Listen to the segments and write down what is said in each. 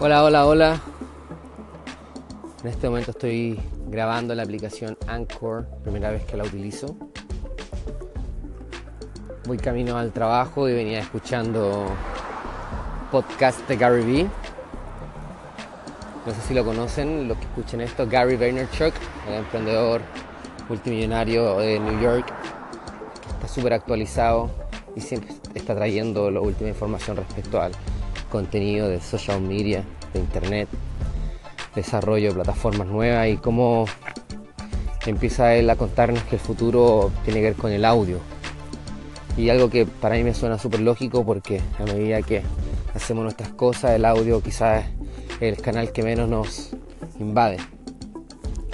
Hola, hola, hola. En este momento estoy grabando la aplicación Anchor, primera vez que la utilizo. Voy camino al trabajo y venía escuchando podcast de Gary Vee. No sé si lo conocen, los que escuchen esto, Gary Vaynerchuk, el emprendedor multimillonario de New York, que está súper actualizado y siempre está trayendo la última información respecto al contenido de social media, de internet, desarrollo de plataformas nuevas y cómo empieza él a contarnos que el futuro tiene que ver con el audio. Y algo que para mí me suena súper lógico porque a medida que hacemos nuestras cosas, el audio quizás es el canal que menos nos invade.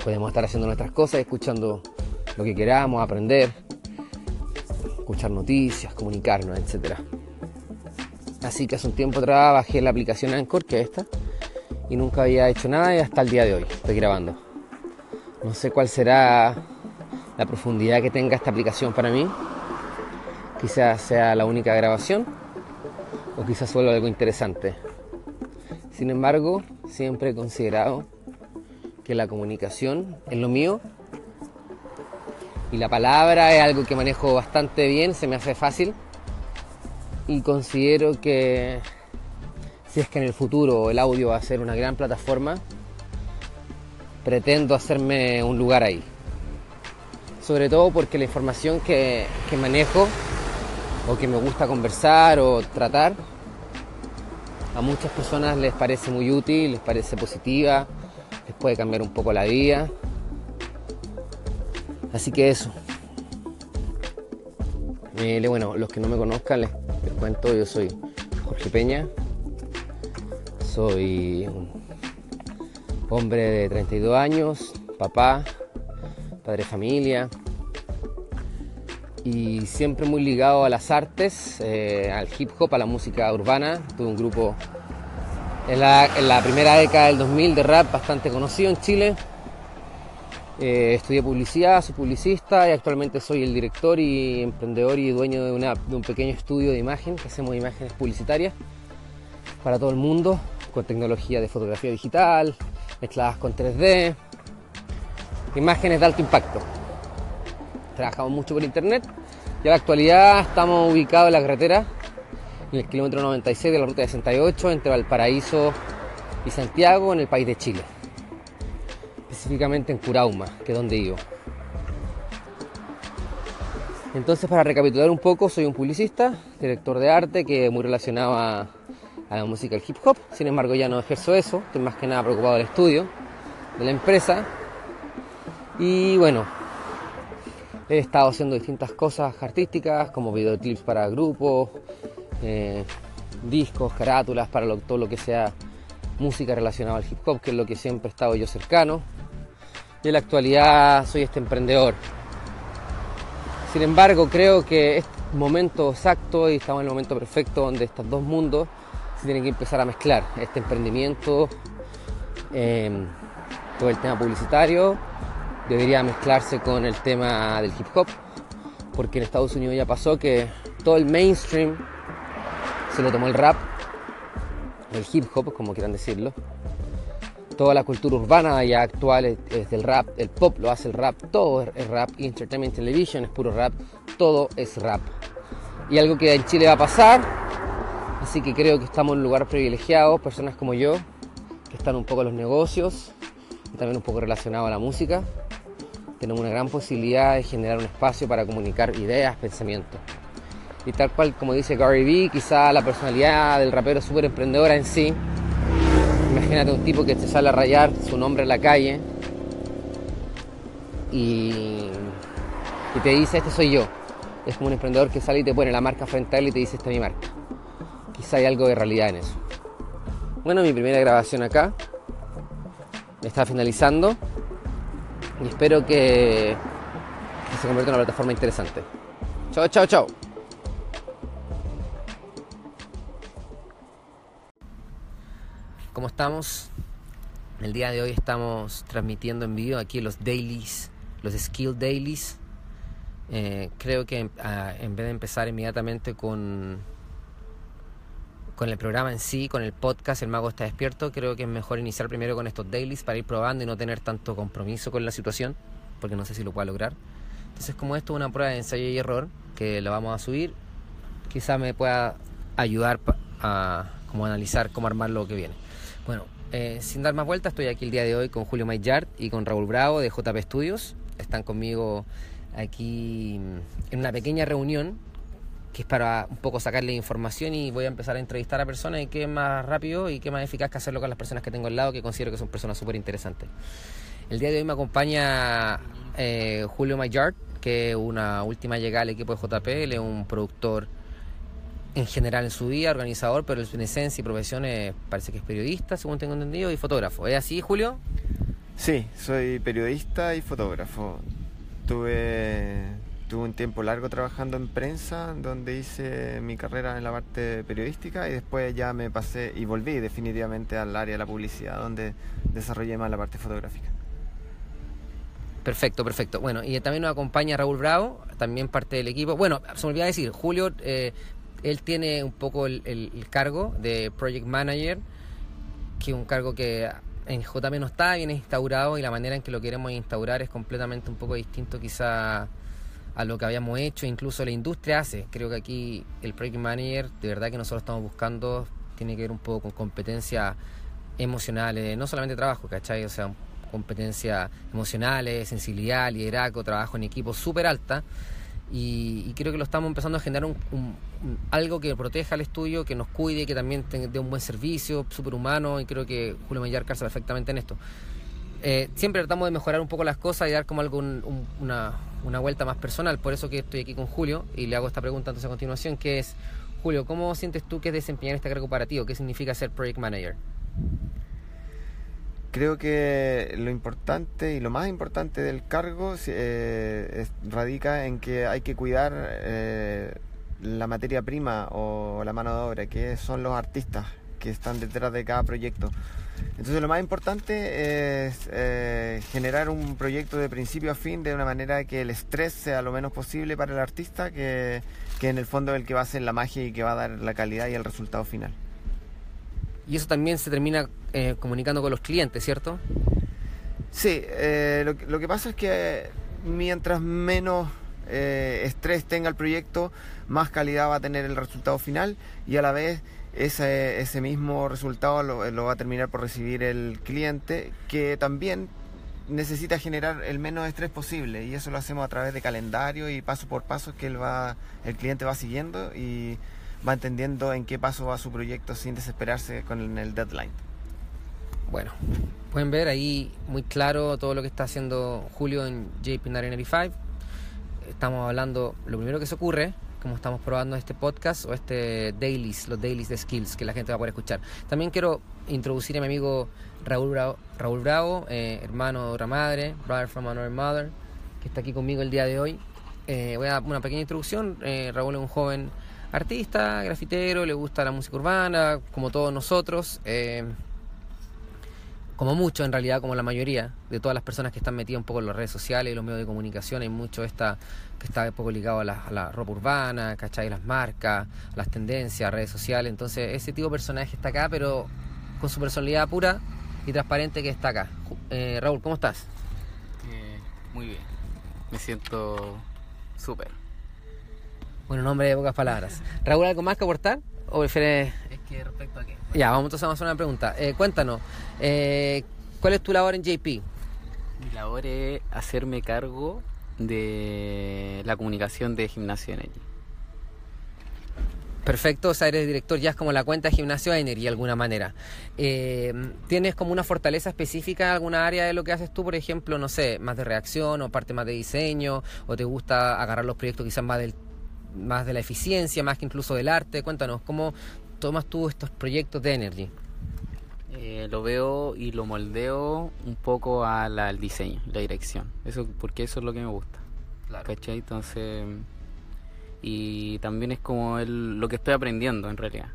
Podemos estar haciendo nuestras cosas, escuchando lo que queramos, aprender, escuchar noticias, comunicarnos, etc. Así que hace un tiempo atrás bajé la aplicación Anchor, que es esta, y nunca había hecho nada y hasta el día de hoy estoy grabando. No sé cuál será la profundidad que tenga esta aplicación para mí. Quizás sea la única grabación o quizás solo algo interesante. Sin embargo, siempre he considerado que la comunicación es lo mío y la palabra es algo que manejo bastante bien, se me hace fácil y considero que si es que en el futuro el audio va a ser una gran plataforma, pretendo hacerme un lugar ahí. Sobre todo porque la información que, que manejo o que me gusta conversar o tratar, a muchas personas les parece muy útil, les parece positiva, les puede cambiar un poco la vida. Así que eso. Eh, bueno, los que no me conozcan les, cuento, yo soy Jorge Peña, soy un hombre de 32 años, papá, padre de familia y siempre muy ligado a las artes, eh, al hip hop, a la música urbana. Tuve un grupo en la, en la primera década del 2000 de rap bastante conocido en Chile. Eh, estudié publicidad, soy publicista y actualmente soy el director y emprendedor y dueño de, de un pequeño estudio de imagen que hacemos imágenes publicitarias para todo el mundo con tecnología de fotografía digital, mezcladas con 3D, imágenes de alto impacto. Trabajamos mucho por internet y a la actualidad estamos ubicados en la carretera, en el kilómetro 96 de la ruta 68 entre Valparaíso y Santiago, en el país de Chile. Específicamente en Curauma, que es donde vivo. Entonces, para recapitular un poco, soy un publicista, director de arte, que muy relacionado a, la música del hip hop. Sin embargo, ya no ejerzo eso, estoy más que nada preocupado del estudio, de la empresa. Y bueno, he estado haciendo distintas cosas artísticas, como videoclips para grupos, eh, discos, carátulas, para todo lo que sea música relacionada al hip hop, que es lo que siempre he estado yo cercano. Y en la actualidad soy este emprendedor. Sin embargo, creo que es momento exacto y estamos en el momento perfecto donde estos dos mundos se tienen que empezar a mezclar. Este emprendimiento, eh, todo el tema publicitario, debería mezclarse con el tema del hip hop, porque en Estados Unidos ya pasó que todo el mainstream se lo tomó el rap, el hip hop, como quieran decirlo. Toda la cultura urbana ya actual es, del rap, el pop lo hace el rap, todo es, rap, Entertainment Television es puro rap, todo es rap. Y algo que en Chile va a pasar, así que creo que estamos en un lugar privilegiado, personas como yo, que están un poco en los negocios, también un poco relacionado a la música, tenemos una gran posibilidad de generar un espacio para comunicar ideas, pensamientos. Y tal cual como dice Gary Vee, quizá la personalidad del rapero es súper emprendedora en sí. Imagínate un tipo que te sale a rayar su nombre en la calle y, te dice, este soy yo. Es como un emprendedor que sale y te pone la marca frente a él y te dice, esta es mi marca. Quizá hay algo de realidad en eso. Bueno, mi primera grabación acá está finalizando y espero que se convierta en una plataforma interesante. Chao, chao, chao. ¿Cómo estamos? El día de hoy estamos transmitiendo en vivo aquí los dailies, los skill dailies. Eh, creo que uh, en vez de empezar inmediatamente con con el programa en sí, con el podcast El Mago está despierto, creo que es mejor iniciar primero con estos dailies para ir probando y no tener tanto compromiso con la situación, porque no sé si lo pueda lograr. Entonces, como esto es una prueba de ensayo y error, que lo vamos a subir, quizá me pueda ayudar a como analizar cómo armar lo que viene. Bueno, eh, sin dar más vueltas, estoy aquí el día de hoy con Julio Mayard y con Raúl Bravo de JP Studios. Están conmigo aquí en una pequeña reunión que es para un poco sacarle información y voy a empezar a entrevistar a personas y qué más rápido y qué más eficaz que hacerlo con las personas que tengo al lado que considero que son personas súper interesantes. El día de hoy me acompaña eh, Julio Mayard, que es una última llegada al equipo de JP, él es un productor en general en su vida, organizador, pero en esencia y profesión parece que es periodista, según tengo entendido, y fotógrafo. ¿Es así, Julio? Sí, soy periodista y fotógrafo. Tuve, tuve un tiempo largo trabajando en prensa, donde hice mi carrera en la parte periodística y después ya me pasé y volví definitivamente al área de la publicidad, donde desarrollé más la parte fotográfica. Perfecto, perfecto. Bueno, y también nos acompaña Raúl Bravo, también parte del equipo. Bueno, se me olvidó decir, Julio eh, él tiene un poco el, cargo de Project Manager, que es un cargo que en JM no está bien instaurado y la manera en que lo queremos instaurar es completamente un poco distinto quizá a lo que habíamos hecho, incluso la industria hace. Creo que aquí el Project Manager, de verdad que nosotros estamos buscando, tiene que ver un poco con competencias emocionales, no solamente trabajo, ¿cachai? O sea, competencias emocionales, sensibilidad, liderazgo, trabajo en equipo súper alta y, creo que lo estamos empezando a generar un, algo que proteja al estudio, que nos cuide, que también dé un buen servicio, superhumano, y creo que Julio Mayar calza perfectamente en esto. Eh, siempre tratamos de mejorar un poco las cosas y dar como algo una, una, vuelta más personal, por eso que estoy aquí con Julio y le hago esta pregunta entonces a continuación, que es, Julio, ¿cómo sientes tú que es desempeñar este cargo para ti o qué significa ser Project Manager? Creo que lo importante y lo más importante del cargo eh, radica en que hay que cuidar eh, la materia prima o la mano de obra, que son los artistas que están detrás de cada proyecto. Entonces lo más importante es eh, generar un proyecto de principio a fin de una manera que el estrés sea lo menos posible para el artista, que, que en el fondo es el que va a hacer la magia y que va a dar la calidad y el resultado final y eso también se termina eh, comunicando con los clientes, ¿cierto? Sí, eh, lo, que pasa es que mientras menos eh, estrés tenga el proyecto, más calidad va a tener el resultado final y a la vez ese, ese mismo resultado lo, va a terminar por recibir el cliente, que también necesita generar el menos estrés posible y eso lo hacemos a través de calendario y paso por paso que él va, el cliente va siguiendo y va entendiendo en qué paso va su proyecto sin desesperarse con el deadline. Bueno, pueden ver ahí muy claro todo lo que está haciendo Julio en JP995. Estamos hablando, lo primero que se ocurre, como estamos probando este podcast o este dailies, los dailies de skills que la gente va a poder escuchar. También quiero introducir a mi amigo Raúl Bravo, Raúl Bravo eh, hermano de otra madre, brother from another mother, que está aquí conmigo el día de hoy. Eh, voy a dar una pequeña introducción. Eh, Raúl es un joven artista, grafitero, le gusta la música urbana, como todos nosotros, eh, como mucho en realidad, como la mayoría de todas las personas que están metidas un poco en las redes sociales y los medios de comunicación, hay mucho esta, que está un poco ligado a la, ropa urbana, ¿cachai? Las marcas, las tendencias, redes sociales, entonces ese tipo de personaje está acá, pero con su personalidad pura y transparente que está acá. Eh, Raúl, ¿cómo estás? Eh, muy bien, me siento súper. Bueno, nombre de pocas palabras. Raúl, ¿algo más que aportar? ¿O prefieres...? Es que respecto a qué. Ya, vamos entonces a hacer una pregunta. Eh, cuéntanos, eh, ¿cuál es tu labor en JP? Mi labor es hacerme cargo de la comunicación de Gimnasio Energy. Perfecto, o sea, eres director ya es como la cuenta de Gimnasio Energy de alguna manera. Eh, ¿Tienes como una fortaleza específica en alguna área de lo que haces tú, por ejemplo, no sé, más de reacción o parte más de diseño, o te gusta agarrar los proyectos quizás más del más de la eficiencia, más que incluso del arte. Cuéntanos, ¿cómo tomas tú estos proyectos de Energy? Eh, lo veo y lo moldeo un poco al diseño, la dirección. Eso, porque eso es lo que me gusta. Claro. ¿Cachai? Entonces. Y también es como el, lo que estoy aprendiendo en realidad.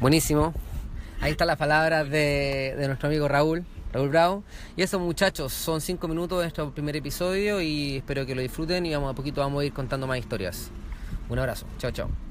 Buenísimo. Ahí están las palabras de, nuestro amigo Raúl. Raúl Bravo. Y eso muchachos, son cinco minutos de nuestro primer episodio y espero que lo disfruten y vamos a poquito vamos a ir contando más historias. Un abrazo, chao chao.